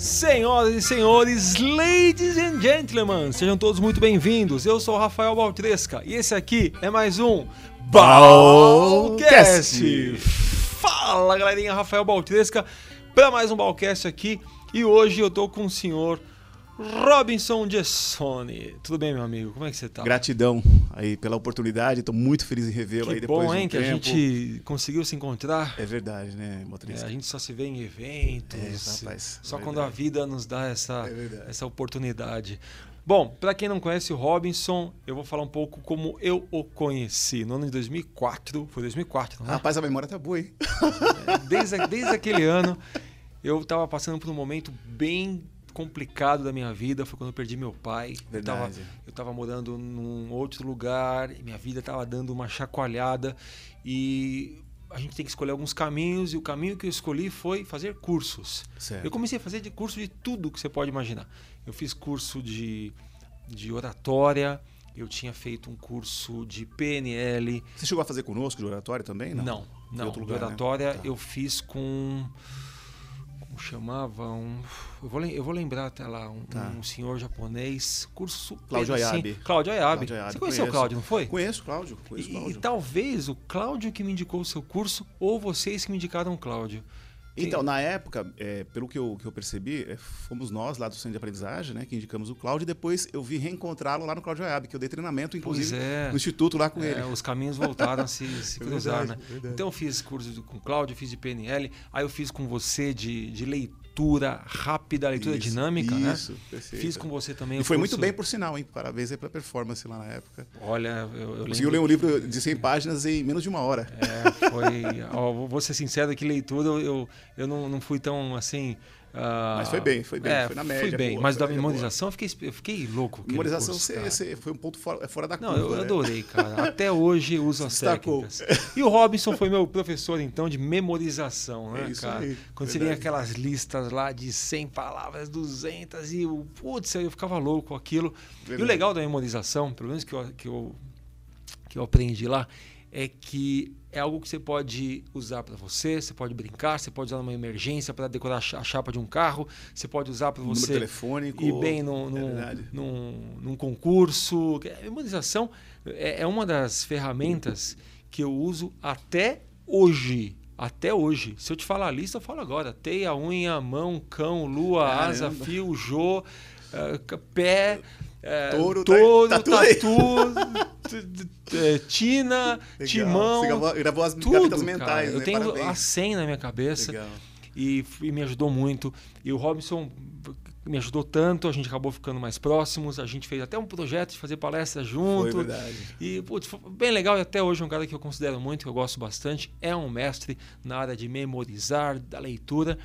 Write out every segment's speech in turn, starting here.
Senhoras e senhores, ladies and gentlemen, sejam todos muito bem-vindos. Eu sou o Rafael Baltresca e esse aqui é mais um Balcast. Fala galerinha, Rafael Baltresca para mais um Balcast aqui e hoje eu tô com o senhor Robinson Gessoni. Tudo bem, meu amigo? Como é que você tá? Gratidão aí pela oportunidade. Estou muito feliz em revê-lo aí depois bom, hein, de um que tempo. a gente conseguiu se encontrar. É verdade, né, É, motorista? a gente só se vê em eventos, É, rapaz, só é quando a vida nos dá essa, É essa oportunidade. Bom, para quem não conhece o Robinson, eu vou falar um pouco como eu o conheci. No ano de 2004, foi 2004, não é? Rapaz, a memória tá boa, hein? Desde, desde aquele ano, eu estava passando por um momento bem complicado da minha vida. Foi quando eu perdi meu pai. Verdade. eu tava morando num outro lugar minha vida estava dando uma chacoalhada. E a gente tem que escolher alguns caminhos. E o caminho que eu escolhi foi fazer cursos. Certo. Eu comecei a fazer de curso de tudo que você pode imaginar. Eu fiz curso de, de oratória. Eu tinha feito um curso de PNL. Você chegou a fazer conosco de oratório também? Não, Não, não. de lugar, né? oratória Tá. eu fiz com. Chamava? Um, eu, vou, eu vou lembrar até lá. Um, Tá. um senhor japonês. Curso. Cláudio assim. Ayabe. Cláudio Ayabe. Cláudio Ayabe, Você conheceu o conheço. Cláudio, não foi? Conheço, Cláudio. Conheço, E, e Cláudio. talvez o Cláudio que me indicou o seu curso ou vocês que me indicaram o Cláudio. Então, na época, é, pelo que eu, que eu percebi, é, fomos nós lá do Centro de Aprendizagem, né, que indicamos o Cláudio, e depois eu vi reencontrá-lo lá no Cláudio Ayab, que eu dei treinamento, inclusive, é. no Instituto lá com É, ele. os caminhos voltaram a se, se É cruzar, verdade, né? verdade. Então eu fiz curso com o Cláudio, fiz de PNL, aí eu fiz com você de, de leitura rápida, leitura Isso, dinâmica, né? isso, perfeito. Fiz com você também E foi muito curso- bem, por sinal, hein? Parabéns aí pela performance lá na época. Olha, eu, eu Conseguiu ler um livro de 100 páginas em menos de uma hora. É, foi... ó, vou ser sincero que leitura eu, eu, eu não, não fui tão assim... ah, Mas foi bem, foi bem, é, foi na Fui média bem, boa, mas da memorização eu fiquei, eu fiquei louco. Memorização curso, você, você foi um ponto fora, fora da Não, curva. eu né? adorei, cara. Até hoje eu uso as técnicas. E o Robinson foi meu professor, então, de memorização, né, É isso cara? aí, Quando você vinha verdade. aquelas listas lá de 100 palavras, 200, e o putz, eu ficava louco com aquilo. E o Verdade. legal da memorização, pelo menos que eu, que eu, que eu aprendi lá, é que é algo que você pode usar para você, você pode brincar, você pode usar numa emergência para decorar a cha- a chapa de um carro, você pode usar para você telefônico. ir bem no, é no- verdade. num, num concurso. A memorização é, é uma das ferramentas que eu uso até hoje. Até hoje. Se eu te falar a lista, eu falo agora. Teia, unha, mão, cão, lua, Caramba. asa, fio, jô, eh, c- pé, eh, Touro, tá- touro, tá aí. tatu, t- t- eh, tina, Legal. timão. Você gravou, gravou as Tudo, gavetas cara. mentais, Eu né? tenho Parabéns. a 100 na minha cabeça Legal. e, e me ajudou muito. E o Robinson me ajudou tanto, a gente acabou ficando mais próximos, a gente fez até um projeto de fazer palestra Foi junto. verdade. E, putz, foi bem legal e até hoje é um cara que eu considero muito, que eu gosto bastante. É um mestre na área de memorizar, da leitura.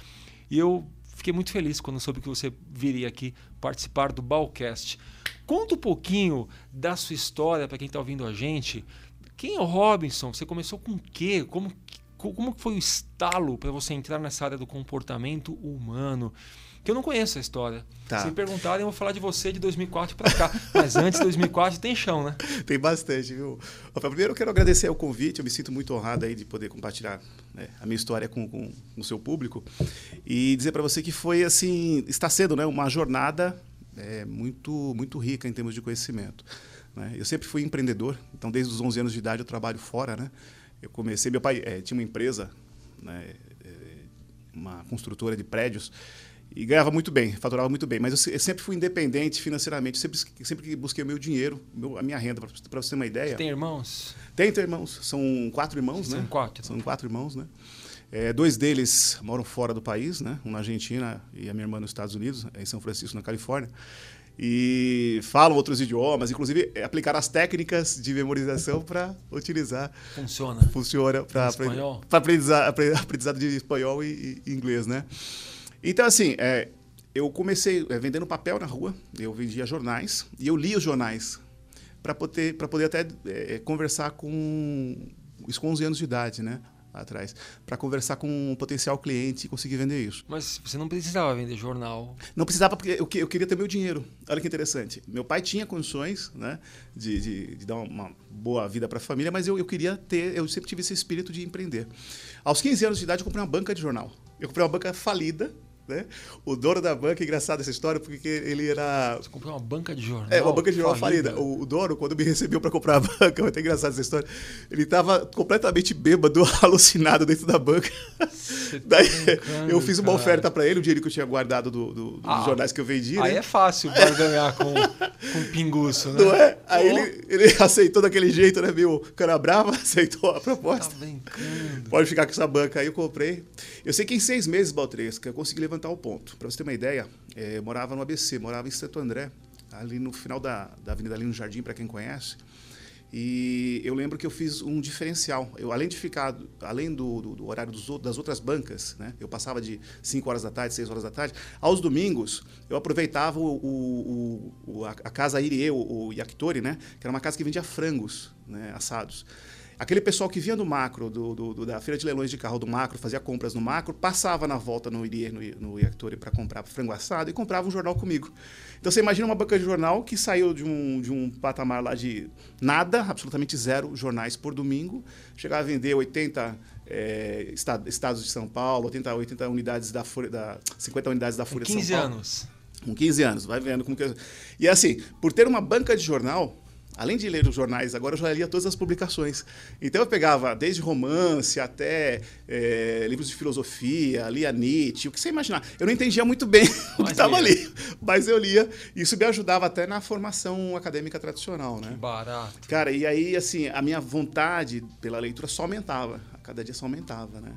E eu fiquei muito feliz quando soube que você viria aqui participar do Balcast. Conta um pouquinho da sua história para quem está ouvindo a gente. Quem é o Robinson? Você começou com o quê? Como, como foi o estalo para você entrar nessa área do comportamento humano? Que eu não conheço a história. Tá. Se me perguntarem, eu vou falar de você de 2004 para cá. Mas antes de 2004 tem chão, né? Tem bastante, viu? Primeiro eu quero agradecer o convite, eu me sinto muito honrado aí de poder compartilhar né, a minha história com, com, com o seu público e dizer para você que foi assim, está sendo né, uma jornada é, muito, muito rica em termos de conhecimento. né? Eu sempre fui empreendedor, então desde os 11 anos de idade eu trabalho fora, né? Eu comecei, meu pai eh, tinha uma empresa, né, eh, uma construtora de prédios, e ganhava muito bem, faturava muito bem. Mas eu, eu sempre fui independente financeiramente, sempre, sempre que busquei o meu dinheiro, meu- a minha renda, para você ter uma ideia. Tem irmãos? Tem, tem irmãos, são quatro irmãos, São né? quatro. São quatro irmãos, né? É, dois deles moram fora do país, né? Um na Argentina e a minha irmã nos Estados Unidos, em São Francisco, na Califórnia. E falam outros idiomas, inclusive é, aplicar as técnicas de memorização para utilizar. Funciona. Funciona para Espanhol? aprendizado, aprendizado de espanhol e, e inglês, né? Então, assim, é, eu comecei é, vendendo papel na rua, eu vendia jornais e eu lia os jornais para poder, pra poder até é, conversar com isso com 11 anos de idade, né? Atrás, para conversar com um potencial cliente e conseguir vender isso. Mas você não precisava vender jornal. Não precisava porque eu, eu queria ter meu dinheiro. Olha que interessante. Meu pai tinha condições né, de, de, de dar uma boa vida para a família, mas eu, eu queria ter, eu sempre tive esse espírito de empreender. Aos 15 anos de idade, eu comprei uma banca de jornal. Eu comprei uma banca falida, Né? O dono da banca, engraçado essa história, porque ele era. Você comprou uma banca de jornal? É, uma banca de jornal falida. falida. O, dono, quando me recebeu para comprar a banca, é até engraçado essa história, ele estava completamente bêbado, alucinado dentro da banca. Tá Daí eu fiz uma cara. oferta para ele, o dinheiro que eu tinha guardado do, do, ah, dos jornais que eu vendi. Aí né? é fácil para ganhar com, com pinguço, né? Não é? Aí oh. ele, ele aceitou daquele jeito, né? Meu cara brava, aceitou a proposta. Tá brincando. Pode ficar com essa banca aí, eu comprei. Eu sei que em seis meses, Baltresca, eu consegui levantar o ponto. Para você ter uma ideia, é, eu morava no ABC, morava em Santo André, ali no final da, da Avenida ali no Jardim, para quem conhece. E eu lembro que eu fiz um diferencial. Eu, além de ficar, além do, do, do horário dos, das outras bancas, né? eu passava de 5 horas da tarde, 6 horas da tarde, aos domingos eu aproveitava o, o, o a, casa Irie, o, o Yakitori, né? que era uma casa que vendia frangos né? assados. Aquele pessoal que vinha do macro, do, do, do, da feira de leilões de carro do macro, fazia compras no macro, passava na volta no Irie, no, no Yakitori para comprar frango assado e comprava um jornal comigo. Então você imagina uma banca de jornal que saiu de um, de um patamar lá de nada, absolutamente zero jornais por domingo, chegava a vender 80 é, estados de São Paulo, 80, 80 unidades da Folha, da, 50 unidades da Folha de São Paulo. 15 anos. Com 15 anos, vai vendo como que... E assim, por ter uma banca de jornal, além de ler os jornais, agora eu já lia todas as publicações. Então eu pegava desde romance até é, livros de filosofia, lia Nietzsche, o que você imaginar. Eu não entendia muito bem o que estava ali, mas eu lia. Isso me ajudava até na formação acadêmica tradicional, né? Que barato. Cara, e aí, assim, a minha vontade pela leitura só aumentava. A cada dia só aumentava, né?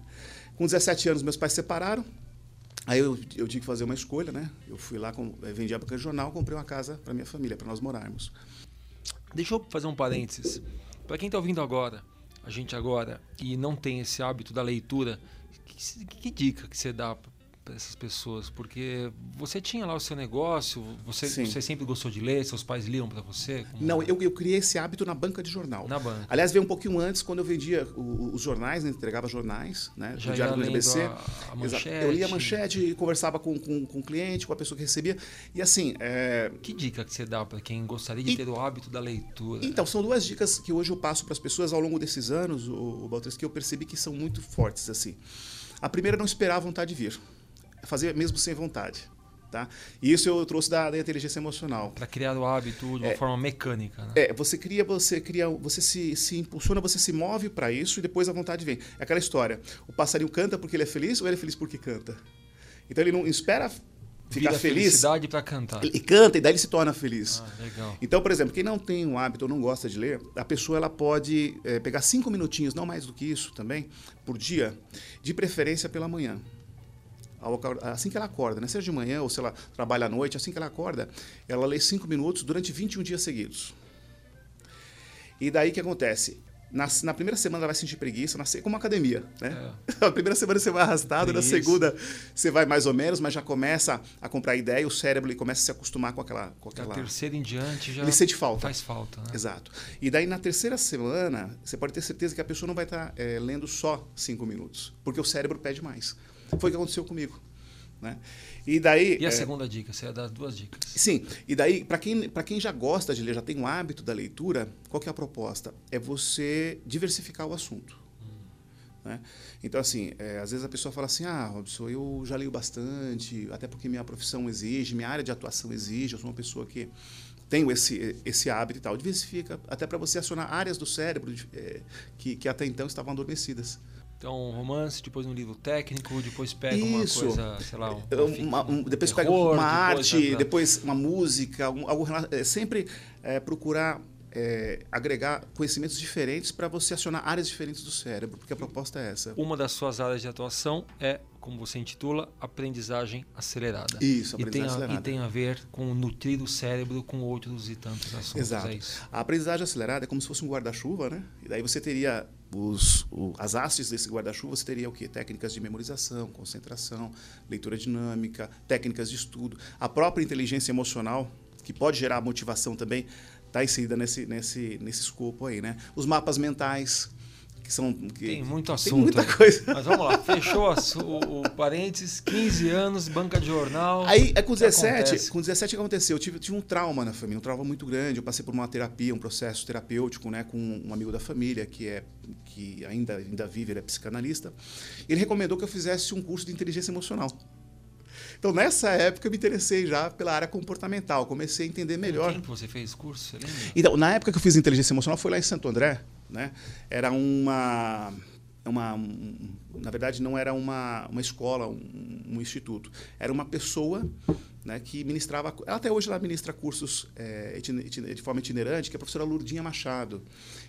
Com 17 anos, meus pais se separaram. Aí eu, eu tive que fazer uma escolha, né? Eu fui lá, com, vendi a banca de jornal, comprei uma casa para minha família, para nós morarmos. Deixa eu fazer um parênteses. Para quem está ouvindo agora, a gente agora, e não tem esse hábito da leitura, que, que dica que você dá essas pessoas? Porque você tinha lá o seu negócio, você, você sempre gostou de ler, seus pais liam para você? Como... Não, eu, eu criei esse hábito na banca de jornal. Na banca. Aliás, veio um pouquinho antes, quando eu vendia o, os jornais, né, entregava jornais, né? Já Diário do NBC. A, a manchete. Eu lia a manchete e conversava com, com, com o cliente, com a pessoa que recebia. E assim. É... Que dica que você dá para quem gostaria de e... ter o hábito da leitura? Então, são duas dicas que hoje eu passo para as pessoas ao longo desses anos, o, o Baltres, que eu percebi que são muito fortes. assim. A primeira não esperar a vontade vir fazer mesmo sem vontade. Tá? E isso eu trouxe da, da inteligência emocional. Para criar o hábito de uma é, forma mecânica. Né? É, você cria, você cria, você se, se impulsiona, você se move para isso e depois a vontade vem. É aquela história: o passarinho canta porque ele é feliz ou ele é feliz porque canta? Então ele não espera ficar Vira feliz. felicidade para cantar. Ele canta e daí ele se torna feliz. Ah, legal. Então, por exemplo, quem não tem um hábito ou não gosta de ler, a pessoa ela pode é, pegar cinco minutinhos, não mais do que isso também, por dia, de preferência pela manhã assim que ela acorda, né? seja de manhã ou se ela trabalha à noite, assim que ela acorda, ela lê cinco minutos durante 21 dias seguidos. E daí o que acontece? Na, na, primeira semana ela vai sentir preguiça, na, como academia, né? É. A primeira semana você vai arrastado, na segunda você vai mais ou menos, mas já começa a comprar ideia, o cérebro ele começa a se acostumar com aquela... Com aquela... Da terceira em diante já ele sente falta. faz falta. Né? Exato. E daí na terceira semana, você pode ter certeza que a pessoa não vai estar é, lendo só cinco minutos, porque o cérebro pede mais. Foi o que aconteceu comigo. Né? E daí. E a é, segunda dica? Você ia dar duas dicas. Sim. E daí, para quem, quem já gosta de ler, já tem um hábito da leitura, qual que é a proposta? É você diversificar o assunto. Hum. Né? Então, assim, é, às vezes a pessoa fala assim: ah, Robson, eu já leio bastante, até porque minha profissão exige, minha área de atuação exige, eu sou uma pessoa que tenho esse, esse hábito e tal. Diversifica, até para você acionar áreas do cérebro é, que, que até então estavam adormecidas. Então, romance, depois um livro técnico, depois pega Isso. uma coisa, sei lá, um, uma, um, depois terror, pega uma depois arte, depois uma música, algum, algum é, sempre é, procurar é, agregar conhecimentos diferentes para você acionar áreas diferentes do cérebro, porque a proposta é essa. Uma das suas áreas de atuação é, como você intitula, aprendizagem acelerada. Isso, aprendizagem e tem a, acelerada. E tem a ver com nutrir o cérebro com outros e tantos assuntos. Exato. É a aprendizagem acelerada é como se fosse um guarda-chuva, né? E daí você teria os, o, as hastes desse guarda-chuva, você teria o quê? Técnicas de memorização, concentração, leitura dinâmica, técnicas de estudo. A própria inteligência emocional, que pode gerar motivação também, está inserida nesse, nesse, nesse escopo aí, né? Os mapas mentais, que são... Que tem muito assunto. Tem muita coisa. Mas vamos lá, fechou o, o parênteses, 15 anos, banca de jornal. Aí, é com 17, com 17 o que aconteceu? Eu tive, tive um trauma na família, um trauma muito grande. Eu passei por uma terapia, um processo terapêutico, né, com um amigo da família que é que ainda ainda vive, ele é psicanalista. Ele recomendou que eu fizesse um curso de inteligência emocional. Então, nessa época, eu me interessei já pela área comportamental, comecei a entender melhor. Quem que você fez curso? Você? Então, na época que eu fiz inteligência emocional, foi lá em Santo André, né? Era uma uma, um, na verdade, não era uma, uma escola, um, um instituto. Era uma pessoa né, que ministrava. Até hoje ela ministra cursos é, de forma itinerante, que é a professora Lurdinha Machado.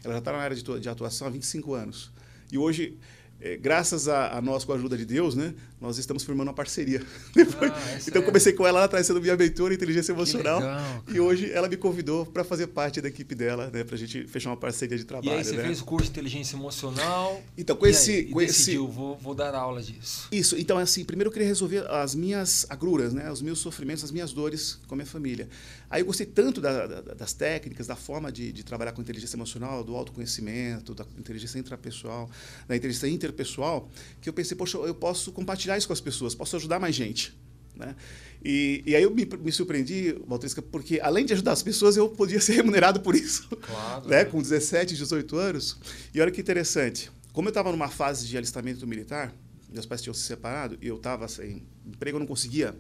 Ela já está na área de, de atuação há 25 anos. E hoje é, graças a, a, nós, com a ajuda de Deus, né, nós estamos formando uma parceria. Ah, então, é... comecei com ela lá atrás, sendo minha mentora inteligência emocional. Legal, e hoje ela me convidou para fazer parte da equipe dela, né, para a gente fechar uma parceria de trabalho. E aí, você né? fez o curso de inteligência emocional. Então, com esse. Aí, com decidiu, esse... Vou, vou dar aula disso. Isso. Então, assim, primeiro eu queria resolver as minhas agruras, né, os meus sofrimentos, as minhas dores com a minha família. Aí eu gostei tanto da, da, das técnicas, da forma de, de, trabalhar com inteligência emocional, do autoconhecimento, da inteligência intrapessoal, da inteligência interpessoal que eu pensei, poxa, eu posso compartilhar isso com as pessoas, posso ajudar mais gente. Né? E, e aí eu me, me surpreendi, Baltrisca, porque além de ajudar as pessoas, eu podia ser remunerado por isso. Claro. né? Com 17, 18 anos. E olha que interessante, como eu estava numa fase de alistamento militar, meus pais tinham se separado, e eu estava sem emprego, eu não conseguia.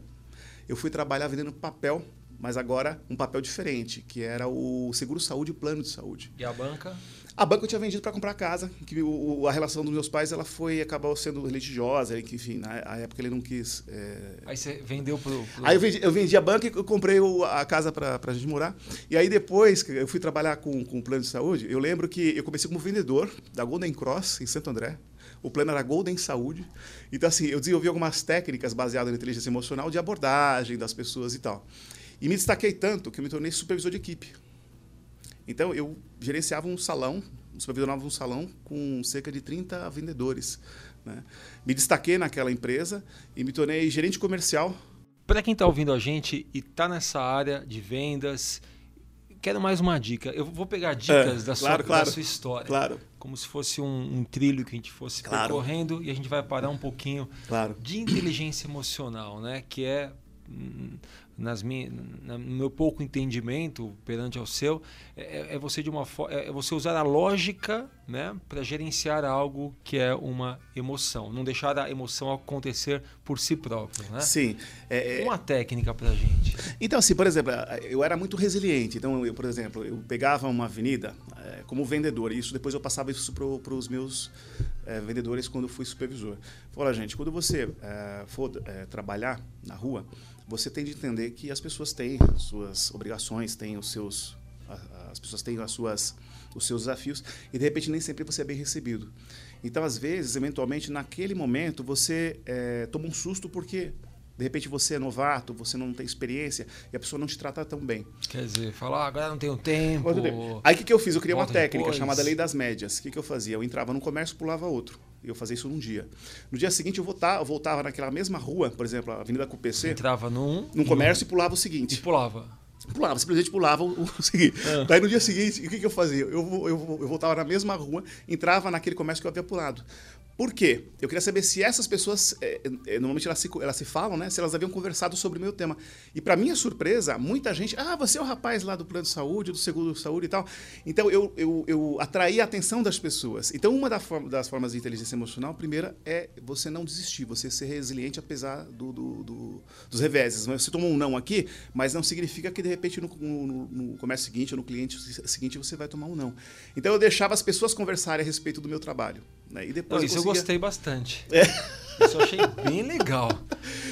Eu fui trabalhar vendendo papel, mas agora um papel diferente, que era o seguro saúde e o plano de saúde. E a banca? A banca eu tinha vendido para comprar casa, que o, a relação dos meus pais ela foi acabou sendo religiosa, que enfim, na época ele não quis. É... Aí você vendeu pro, pro... Aí eu vendi, eu vendi, a banca e comprei o, a casa para a gente morar. E aí depois eu fui trabalhar com, com o plano de saúde, eu lembro que eu comecei como vendedor da Golden Cross em Santo André. O plano era Golden Saúde. Então assim, eu desenvolvi algumas técnicas baseadas na inteligência emocional de abordagem das pessoas e tal. E me destaquei tanto que eu me tornei supervisor de equipe. Então, eu gerenciava um salão, supervisionava um salão com cerca de 30 vendedores. Né? Me destaquei naquela empresa e me tornei gerente comercial. Para quem está ouvindo a gente e está nessa área de vendas, quero mais uma dica. Eu vou pegar dicas é, da, sua, claro, da, sua, história. Claro. Como se fosse um, um trilho que a gente fosse claro. percorrendo e a gente vai parar um pouquinho claro. de inteligência emocional, né? que é hum, nas no meu pouco entendimento perante ao seu, é, é, é você de uma é, é você usar a lógica, né, para gerenciar algo que é uma emoção, não deixar a emoção acontecer por si próprio, né? Sim. É, é uma técnica para gente. Então, assim, por exemplo, eu era muito resiliente. Então, eu, por exemplo, eu pegava uma avenida é, como vendedor e isso depois eu passava isso para os meus vendedores quando fui supervisor. Fala, gente, quando você for trabalhar na rua você tem de entender que as pessoas têm suas obrigações, têm os seus as pessoas têm as suas os seus desafios e de repente nem sempre você é bem recebido. Então, às vezes, eventualmente, naquele momento, você é, toma um susto porque de repente você é novato, você não tem experiência e a pessoa não te trata tão bem. Quer dizer, falar, ah, agora não tenho tempo. Aí o que, que eu fiz? Eu criei uma técnica depois. chamada lei das médias. O que, que eu fazia? Eu entrava num comércio pulava outro. Eu fazia isso num dia. No dia seguinte, eu voltava, eu voltava naquela mesma rua, por exemplo, a Avenida CUPC. Entrava num. Num comércio e pulava o seguinte. E pulava. Pulava, simplesmente pulava o, o seguinte. Ah. Daí no dia seguinte, o que, que eu fazia? Eu, eu, eu voltava na mesma rua, entrava naquele comércio que eu havia pulado. Por quê? Eu queria saber se essas pessoas, é, é, normalmente elas se, elas se falam, né? Se elas haviam conversado sobre o meu tema. E para minha surpresa, muita gente, ah, você é o rapaz lá do plano de saúde, do seguro de saúde e tal. Então eu, eu, eu atraí a atenção das pessoas. Então uma das formas de inteligência emocional, primeira, é você não desistir, você ser resiliente apesar do, do, do, dos reveses. Você tomou um não aqui, mas não significa que de repente no, no, no comércio seguinte ou no cliente seguinte você vai tomar um não. Então eu deixava as pessoas conversarem a respeito do meu trabalho. Né? E depois não, gostei bastante. É. Isso eu achei bem legal.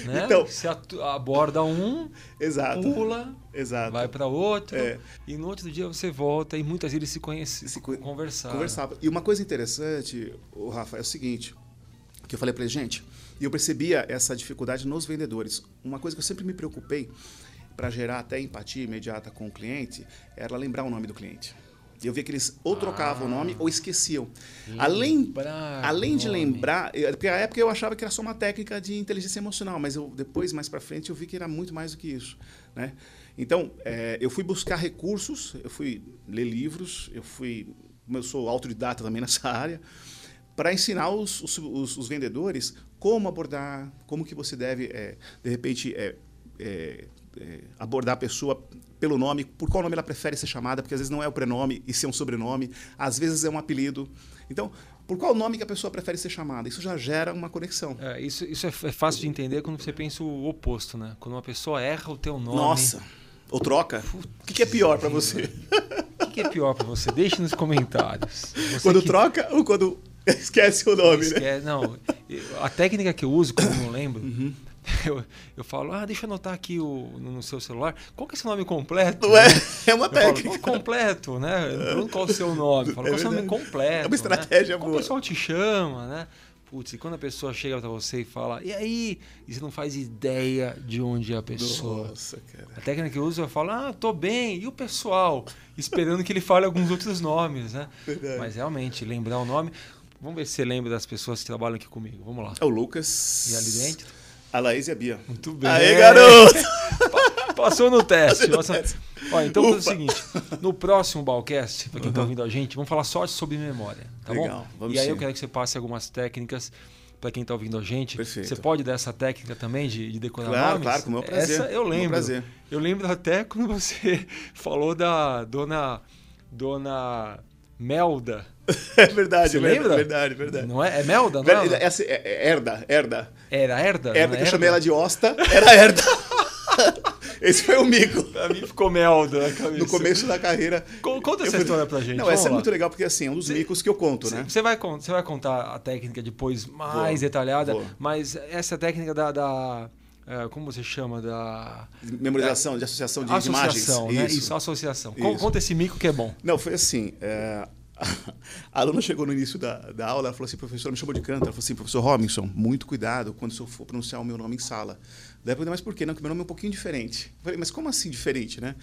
Né? Então, Você aborda um, exato, pula, exato. vai para outro, é. e no outro dia você volta e muitas vezes se conhece, se conversar. Conversava. E uma coisa interessante, o Rafa, é o seguinte, que eu falei para ele, gente, e eu percebia essa dificuldade nos vendedores. Uma coisa que eu sempre me preocupei para gerar até empatia imediata com o cliente era lembrar o nome do cliente. Eu via que eles ou trocavam ah, o nome ou esqueciam. Além, além de lembrar, porque na época eu achava que era só uma técnica de inteligência emocional, mas eu, depois, mais para frente, eu vi que era muito mais do que isso. Né? Então, é, eu fui buscar recursos, eu fui ler livros, eu fui, eu sou autodidata também nessa área, para ensinar os, os, os, os, vendedores como abordar, como que você deve, é, de repente, é, é, é abordar a pessoa pelo nome, por qual nome ela prefere ser chamada, porque às vezes não é o prenome e ser um sobrenome, às vezes é um apelido. Então, por qual nome que a pessoa prefere ser chamada. Isso já gera uma conexão. É, isso isso é, é, fácil de entender quando você pensa o oposto, né? Quando uma pessoa erra o teu nome. Nossa! Ou troca? O que, é pior para você? O que, é pior para você? Deixe nos comentários. Você quando que... troca ou quando esquece o nome, esquece, né? Não, a técnica que eu uso, quando eu não lembro, uhum. eu, eu falo, ah, deixa eu anotar aqui o, no seu celular, qual que é seu nome completo? Não é, é uma técnica. Falo, completo, né? Eu qual é o seu nome? Eu falo, é qual é o seu nome completo? É uma estratégia né? boa. Como o pessoal te chama, né? Putz, e quando a pessoa chega para você e fala, e aí? E você não faz ideia de onde é a pessoa. Nossa, cara. A técnica que eu uso é falar, ah, tô bem, e o pessoal? Esperando que ele fale alguns outros nomes, né? Verdade. Mas realmente, lembrar o nome. Vamos ver se você lembra das pessoas que trabalham aqui comigo. Vamos lá. É o Lucas. E ali dentro? A Laís e a Bia. Muito bem. Aê, garoto! Passou no teste. Passou no teste. Ó, então Ufa. o seguinte: no próximo Balcast, para quem está uhum. ouvindo a gente, vamos falar só sobre memória. Tá Legal, bom? Vamos e aí sim. eu quero que você passe algumas técnicas para quem está ouvindo a gente. Perfeito. Você pode dar essa técnica também de, de decorar claro, nomes? Claro, com o meu prazer. Essa eu lembro. prazer. Eu lembro até quando você falou da dona dona Melda. É verdade, Você é lembra? Verdade, verdade. Não é? É Melda, não Verdade, é? essa é, é Herda, Herda. Era Herda? Herda, que é eu chamei ela de Osta, era Herda. Esse foi o mico. Pra mim ficou Melda na cabeça. No começo da carreira. Conta essa história pra gente. Não, Vamos essa lá. é muito legal porque assim, é um dos micos que eu conto, né? Você vai, você vai contar a técnica depois mais Vou, detalhada, vou. mas essa técnica da. da é, como você chama? Da. Memorização, de associação de, associação, imagens. né? Isso. Isso, associação. Isso. Conta esse mico que é bom. Não, foi assim. é, A aluna chegou no início da, da aula, ela falou assim, professor, me chamou de canto. Ela falou assim, professor Robinson, muito cuidado quando eu for pronunciar o meu nome em sala. Daí eu falei, mas por quê? Não, porque meu nome é um pouquinho diferente. Eu falei, mas como assim diferente, né?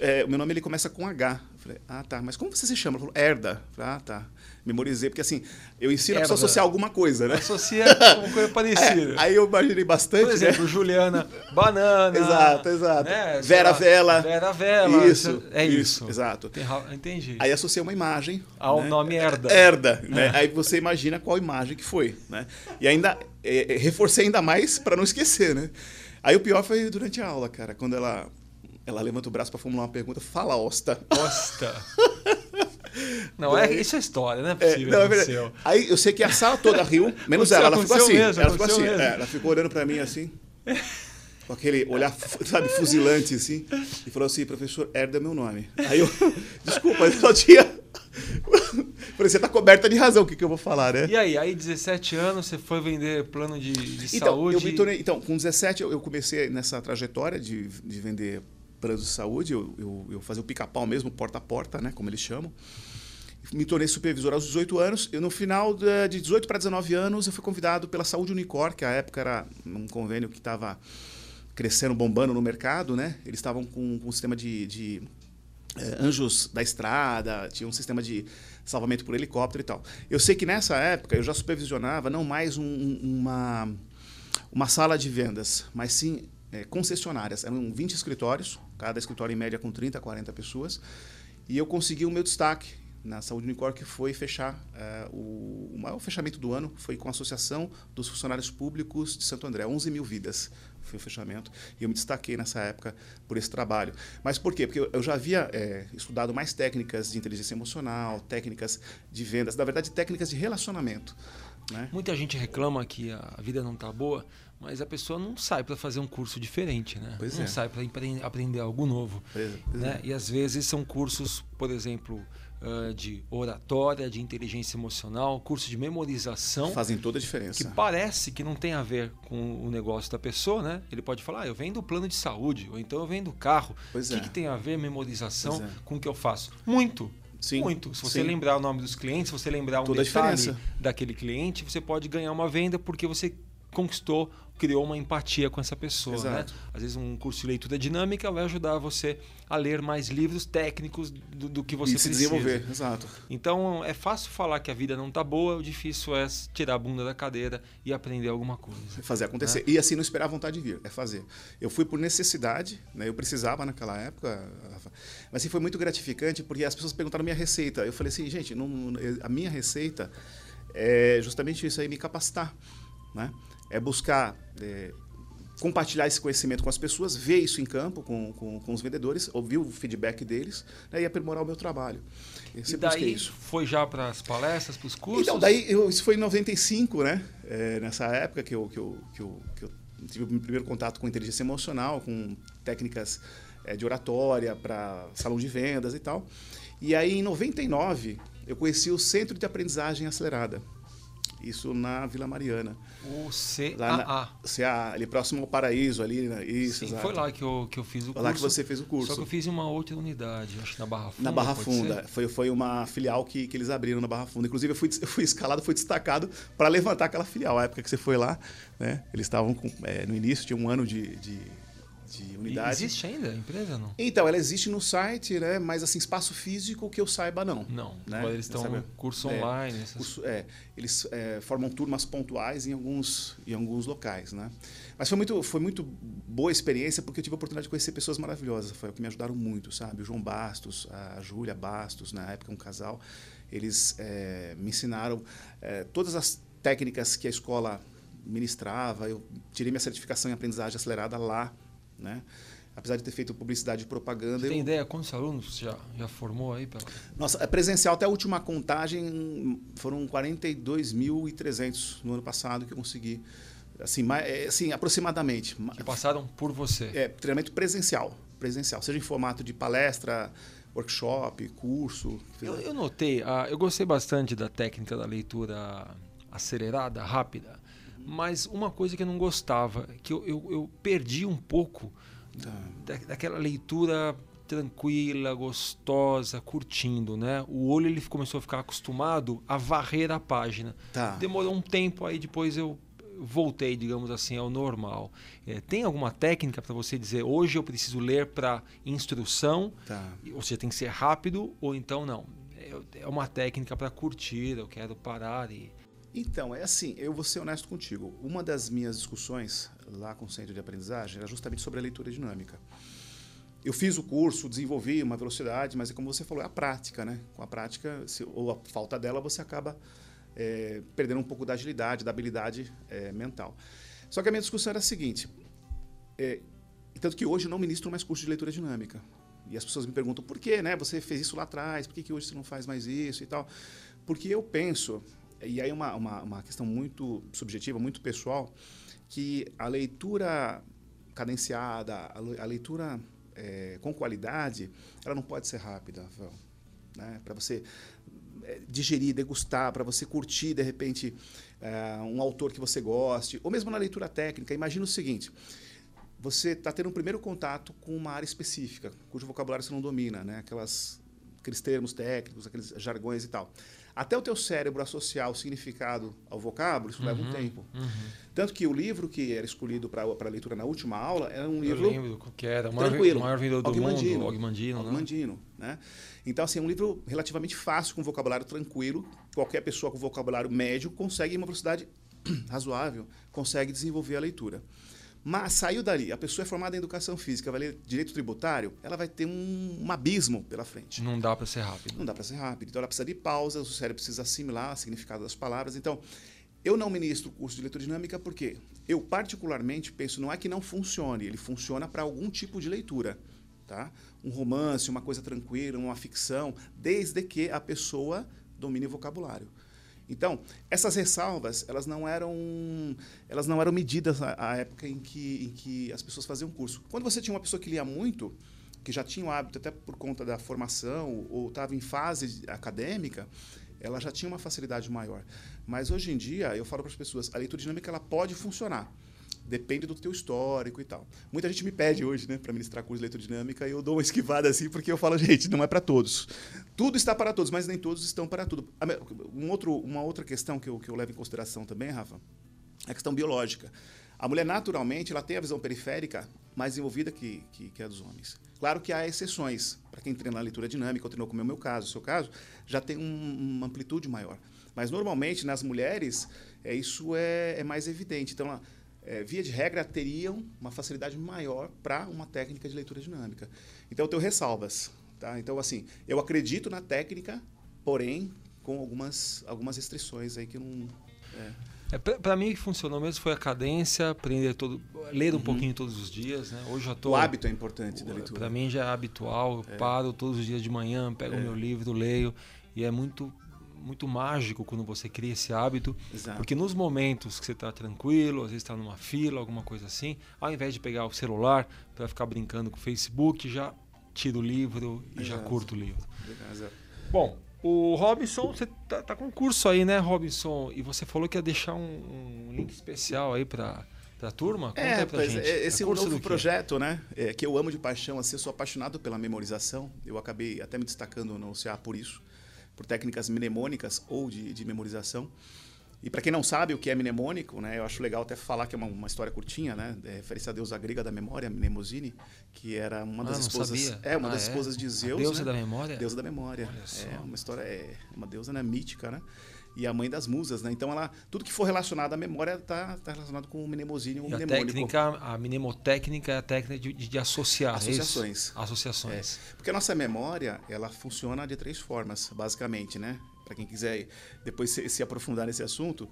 É, o meu nome ele começa com H. Eu falei, ah, tá, mas como você se chama? Ela falou, Herda. Eu falei, ah, tá. Memorizei, porque assim, eu ensino a pessoa associar alguma coisa, né? Associa com coisa parecida. É, aí eu imaginei bastante, Por exemplo, né? Juliana Banana. Exato, exato. Né? Vera lá, Vela. Vera Vela. Isso, É isso, isso. exato. Entendi. Aí associei uma imagem. Ao né? nome Herda. Herda, né? Aí você imagina qual imagem que foi, né? E ainda é, é, reforcei ainda mais para não esquecer, né? Aí o pior foi durante a aula, cara, quando ela ela levanta o braço para formular uma pergunta, fala Osta. Costa. Não, é, isso é história, não é É, possível. não, é aconteceu. Aí eu sei que a sala toda riu, menos ela. Ela ficou assim. mesmo, ela ficou assim. é, ela ficou olhando para mim assim, com aquele olhar, sabe, fuzilante assim, e falou assim, professor, Herda meu nome. Aí eu, desculpa, eu só tinha. Falei, você tá coberta de razão, o que, que eu vou falar, né? E aí, aí 17 anos, você foi vender plano de, de Então, saúde. eu me tornei, então, com 17 eu, eu comecei nessa trajetória de, de vender planos de saúde, eu, eu, eu fazia o pica-pau mesmo, porta a porta, né, como eles chamam. Me tornei supervisor aos 18 anos. E no final de de 18 para 19 anos, eu fui convidado pela Saúde Unicor, que à época era um convênio que estava crescendo, bombando no mercado, né? Eles estavam com, com um sistema de, de eh, anjos da estrada, tinha um sistema de salvamento por helicóptero e tal. Eu sei que nessa época eu já supervisionava não mais um- uma, uma sala de vendas, mas sim eh, concessionárias. Eram 20 escritórios, cada escritório em média com 30, 40 pessoas. E eu consegui o meu destaque na Saúde Unicor, que foi fechar eh, o, o maior fechamento do ano, foi com a Associação dos Funcionários Públicos de Santo André, 11 mil vidas foi o fechamento, e eu me destaquei nessa época por esse trabalho. Mas por quê? Porque eu- já havia eh, estudado mais técnicas de inteligência emocional, técnicas de vendas, na verdade, técnicas de relacionamento. Né? Muita gente reclama que a vida não tá boa, mas a pessoa não sai para fazer um curso diferente, né? Pois não é. sai para aprender algo novo. Pois é, pois né? é. E às vezes são cursos, por exemplo, ah, de oratória, de inteligência emocional, curso de memorização, Fazem toda a diferença. que parece que não tem a ver com o negócio da pessoa, né? Ele pode falar, ah, eu vendo plano de saúde, ou então eu vendo carro. Pois o que, é. que tem a ver memorização é. com o que eu faço? Muito. Sim, Muito. Se você sim. lembrar o nome dos clientes, se você lembrar um Toda detalhe daquele cliente, você pode ganhar uma venda porque você conquistou, criou uma empatia com essa pessoa. Né? Às vezes um curso de leitura dinâmica vai ajudar você a ler mais livros técnicos do, do que você e se precisa. desenvolver, exato. Então é fácil falar que a vida não tá boa, o difícil é tirar a bunda da cadeira e aprender alguma coisa. fazer acontecer. E assim, não esperar a vontade de vir, é fazer. Eu fui por necessidade, né? eu precisava naquela época, mas assim, foi muito gratificante porque as pessoas perguntaram a minha receita. Eu falei assim, gente, não, a minha receita é justamente isso aí, me capacitar. Né? É buscar é, compartilhar esse conhecimento com as pessoas, ver isso em campo com, com, com os vendedores, ouvir o feedback deles né, e aprimorar o meu trabalho. Eu e daí isso. foi já para as palestras, para os cursos? Então, daí eu, isso foi em 95, né? É, nessa época que eu, que, eu, que, eu, que eu tive o meu primeiro contato com inteligência emocional, com técnicas é, de oratória para salão de vendas e tal. E aí, em 99, eu conheci o Centro de Aprendizagem Acelerada. Isso na Vila Mariana. O CAA. CAA, ali próximo ao Paraíso, ali. Né? Isso, Sim, foi lá que eu, que eu fiz o foi curso. lá que você fez o curso. Só que eu fiz em uma outra unidade, acho que na Barra Funda. Na Barra Funda. Foi, foi uma filial que, que eles abriram na Barra Funda. Inclusive, eu fui, eu fui escalado, fui destacado para levantar aquela filial. A época que você foi lá, né? Eles estavam é, no início, tinha um ano de, de de unidade. Existe ainda a empresa não? Então, ela existe no site, né? Mas assim, espaço físico que eu saiba não. Não. Né? Eles estão sabe? curso é, online. Essas... Curso, é, eles é, formam turmas pontuais em alguns, em alguns locais, né? Mas foi muito, foi muito boa experiência porque eu tive a oportunidade de conhecer pessoas maravilhosas, foi o que me ajudaram muito, sabe? O João Bastos, a Júlia Bastos, na época um casal, eles é, me ensinaram é, todas as técnicas que a escola ministrava. Eu tirei minha certificação em aprendizagem acelerada lá né? Apesar de ter feito publicidade e propaganda. Você tem eu... ideia quantos alunos já, já formou aí? Pela... Nossa, é presencial até a última contagem foram 42.300 no ano passado que eu consegui. Assim, mais, é, assim aproximadamente. Que passaram por você. É, treinamento presencial. Presencial, seja em formato de palestra, workshop, curso. Eu, eu notei, uh, eu gostei bastante da técnica da leitura acelerada, rápida. Mas uma coisa que eu não gostava, que eu, eu, eu perdi um pouco tá. da, daquela leitura tranquila, gostosa, curtindo, né? O olho ele começou a ficar acostumado a varrer a página. Tá. Demorou um tempo aí depois eu voltei, digamos assim, ao normal. É, tem alguma técnica para você dizer hoje eu preciso ler para instrução? Tá. Ou seja, tem que ser rápido ou então não? É, é uma técnica para curtir. Eu quero parar e então, é assim, eu vou ser honesto contigo. Uma das minhas discussões lá com o Centro de Aprendizagem era justamente sobre a leitura dinâmica. Eu fiz o curso, desenvolvi uma velocidade, mas é como você falou, é a prática, né? Com a prática, se, ou a falta dela, você acaba é, perdendo um pouco da agilidade, da habilidade é, mental. Só que a minha discussão era a seguinte, é, tanto que hoje eu não ministro mais curso de leitura dinâmica. E as pessoas me perguntam, por que, né? Você fez isso lá atrás, por que, que hoje você não faz mais isso e tal? Porque eu penso e aí uma, uma, uma questão muito subjetiva, muito pessoal, que a leitura cadenciada, a leitura é, com qualidade, ela não pode ser rápida, Rafael. Né? Para você é, digerir, degustar, para você curtir, de repente, é, um autor que você goste, ou mesmo na leitura técnica. Imagina o seguinte, você está tendo um primeiro contato com uma área específica, cujo vocabulário você não domina, né? Aquelas, aqueles termos técnicos, aqueles jargões e tal. Até o teu cérebro associar o significado ao vocábulo, isso uhum, leva um uhum, tempo. Uhum. Tanto que o livro que era escolhido para leitura na última aula era um livro. Eu lembro que era, o maior, tranquilo, o maior vendedor do Ogmandino, mundo, Ogmandino. Né? Ogmandino, né? Então, assim, é um livro relativamente fácil, com vocabulário tranquilo. Qualquer pessoa com vocabulário médio consegue, em uma velocidade razoável, consegue desenvolver a leitura. Mas saiu dali, a pessoa é formada em educação física, vai ler direito tributário, ela vai ter um, um abismo pela frente. Não dá para ser rápido. Não dá para ser rápido. Então ela precisa de pausas, o cérebro precisa assimilar o significado das palavras. Então, eu não ministro o curso de leitura dinâmica porque eu particularmente penso não é que não funcione, ele funciona para algum tipo de leitura, tá? Um romance, uma coisa tranquila, uma ficção, desde que a pessoa domine o vocabulário. Então, essas ressalvas, elas não eram, elas não eram medidas à, época em que, em que as pessoas faziam curso. Quando você tinha uma pessoa que lia muito, que já tinha o hábito até por conta da formação ou estava em fase acadêmica, ela já tinha uma facilidade maior. Mas hoje em dia, eu falo para as pessoas, a leitura dinâmica ela pode funcionar depende do teu histórico e tal. Muita gente me pede hoje, né, para ministrar curso de leitura dinâmica, e eu dou uma esquivada assim, porque eu falo, gente, não é para todos. Tudo está para todos, mas nem todos estão para tudo. Um outro, uma outra questão que eu, que eu levo em consideração também, Rafa, é a questão biológica. A mulher, naturalmente, ela tem a visão periférica mais desenvolvida que, que, que a dos homens. Claro que há exceções. Para quem treina na leitura dinâmica, ou treinou como é o meu caso, o seu caso, já tem um, uma amplitude maior. Mas, normalmente, nas mulheres, é, isso é, é mais evidente. Então, é, via de regra, teriam uma facilidade maior para uma técnica de leitura dinâmica. Então, eu tenho ressalvas. Tá? Então, assim, eu acredito na técnica, porém, com algumas, algumas restrições aí que não... É. É, para mim, que funcionou mesmo foi a cadência, aprender todo, ler um uhum. pouquinho todos os dias. Né? Hoje já tô, o hábito é importante da leitura. Para mim já é habitual. Eu é. paro todos os dias de manhã, pego o é. meu livro, leio. E é muito muito mágico quando você cria esse hábito. Exato. Porque nos momentos que você está tranquilo, às vezes está numa fila, alguma coisa assim, ao invés de pegar o celular para ficar brincando com o Facebook, já tira o livro e Exato. já curto o livro. Exato. Bom, o Robinson, você tá, tá, com um curso aí, né, Robinson? E você falou que ia deixar um, um link especial aí para a turma? Conta é, pra gente. É, esse é novo projeto, né? É, que eu amo de paixão, assim, eu sou apaixonado pela memorização. Eu acabei até me destacando no CA por isso por técnicas mnemônicas ou de, de memorização. E para quem não sabe o que é mnemônico, né, eu acho legal até falar que é uma, uma história curtinha, né, é referência à deusa grega da memória, Mnemosine, que era uma das ah, esposas, sabia. é uma ah, das é? esposas de Zeus, a deusa né? da memória. Deusa da memória. É uma história, é uma deusa né, mítica, né? E a mãe das musas, né? Então ela, tudo que for relacionado à memória está tá relacionado com o mnemosine ou o mnemônico. A técnica, a mnemotécnica é a técnica de, de associar. É Associações. É Associações. É. Porque a nossa memória, ela funciona de três formas, basicamente, né? Para quem quiser depois se, se, aprofundar nesse assunto,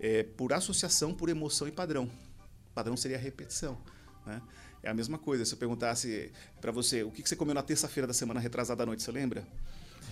é por associação, por emoção e padrão. Padrão seria a repetição, né? É a mesma coisa. Se eu perguntasse para você o que, que você comeu na terça-feira da semana retrasada à noite, você lembra?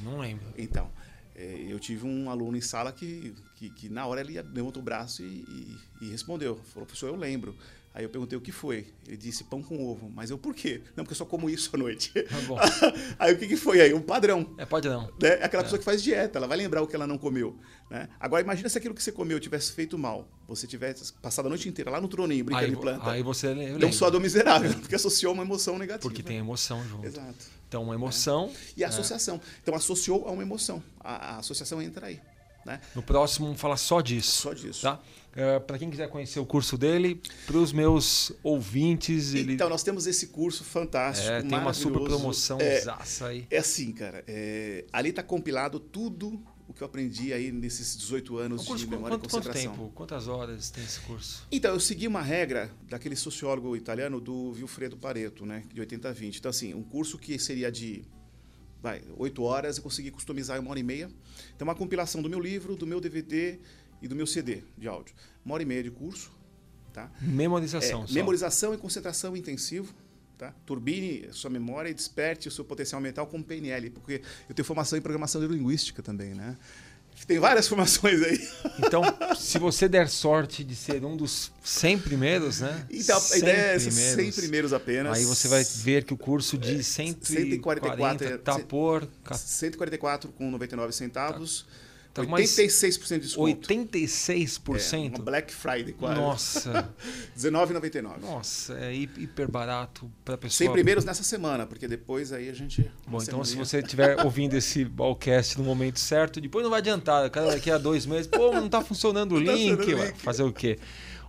Não lembro. Então, é, eu tive um aluno em sala que, que, que na hora ele levantou o braço e, e, e, respondeu. Falou, professor, eu lembro. Aí eu perguntei o que foi. Ele disse pão com ovo. Mas eu, por quê? Não, porque eu só como isso à noite. Ah, aí o que, que foi aí? Um padrão. É padrão. Né? Aquela é. pessoa que faz dieta, ela vai lembrar o que ela não comeu. Né? Agora, imagina se aquilo que você comeu tivesse feito mal. Você tivesse passado a noite inteira lá no troninho, brincando aí, de planta. Aí você lembra. Deu um suador miserável, porque associou uma emoção negativa. Porque tem emoção junto. Exato. Então, uma emoção. É. E a associação. É. Então, associou a uma emoção. A, a associação entra aí. Né? No próximo, vamos falar só disso. Só disso. Tá? Uh, para quem quiser conhecer o curso dele, para os meus ouvintes. Ele... Então, nós temos esse curso fantástico. É, tem uma super promoção é, aí. É assim, cara. É, ali está compilado tudo o que eu aprendi aí nesses 18 anos curso, de memória quanto, e concentração. Quanto tempo? Quantas horas tem esse curso? Então, eu segui uma regra daquele sociólogo italiano do Vilfredo Pareto, né, de 80 a 20. Então, assim, um curso que seria de vai, 8 horas, eu consegui customizar em uma hora e meia. Então, uma compilação do meu livro, do meu DVD e do meu CD de áudio. Uma hora e meia de curso. Tá? Memorização. É, memorização e concentração intensivo. Tá? Turbine sua memória e desperte o seu potencial mental com PNL, porque eu tenho formação em programação linguística também, né? Tem várias formações aí. Então, se você der sorte de ser um dos 100 primeiros, né? Então, a ideia é 100 primeiros apenas. Aí você vai ver que o curso de 144 está por... 144 com 99 centavos. Tá. Então, 86% de desconto. 86%? É, uma Black Friday quase. Nossa. R$19,99. Nossa, é hiper barato para pessoa. 100 primeiros nessa semana, porque depois aí a gente... Bom, então se você estiver ouvindo esse Ballcast no momento certo, depois não vai adiantar. Cada daqui a dois meses, pô, não está funcionando o link. Tá link. Fazer o quê?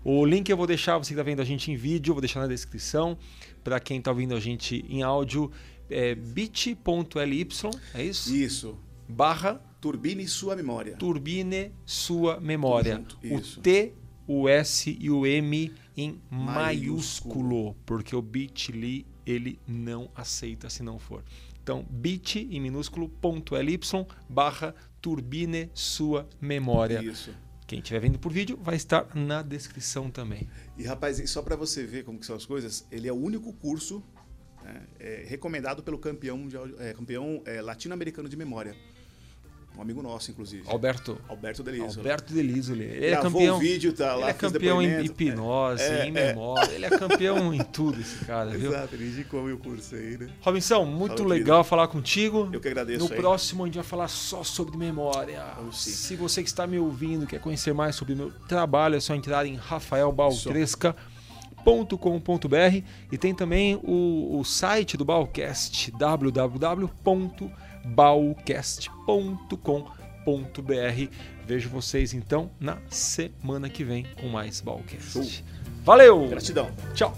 O link eu vou deixar, você que está vendo a gente em vídeo, vou deixar na descrição. Para quem está ouvindo a gente em áudio, é bit.ly, é isso? Isso. Barra Turbine sua memória. Turbine sua memória. o T, o S e o M em maiúsculo, maiúsculo porque o bit.ly ele não aceita se não for. Então, bit em minúsculo, ponto ly, barra turbine sua memória. Isso. Quem estiver vendo por vídeo vai estar na descrição também. E rapaz, só para você ver como que são as coisas, ele é o único curso né, é, recomendado pelo campeão, é, campeão é, latino-americano de memória. Um amigo nosso, inclusive. Alberto. Alberto Deliso. Alberto Deliso. Ele é campeão. o vídeo, tá lá. Ele é campeão em hipnose, é, em é. memória. Ele é campeão em tudo, esse cara, viu? Exato, ele indicou o curso aí, né? Robinson, muito Fala, legal querido. falar contigo. Eu que agradeço. No aí. próximo, a gente vai falar só sobre memória. Se você que está me ouvindo quer conhecer mais sobre o meu trabalho, é só entrar em rafaelbaltresca.com.br e tem também o, o site do Balcast, www balcast.com.br. Vejo vocês então na semana que vem com mais Balcast. Valeu! Gratidão. Tchau.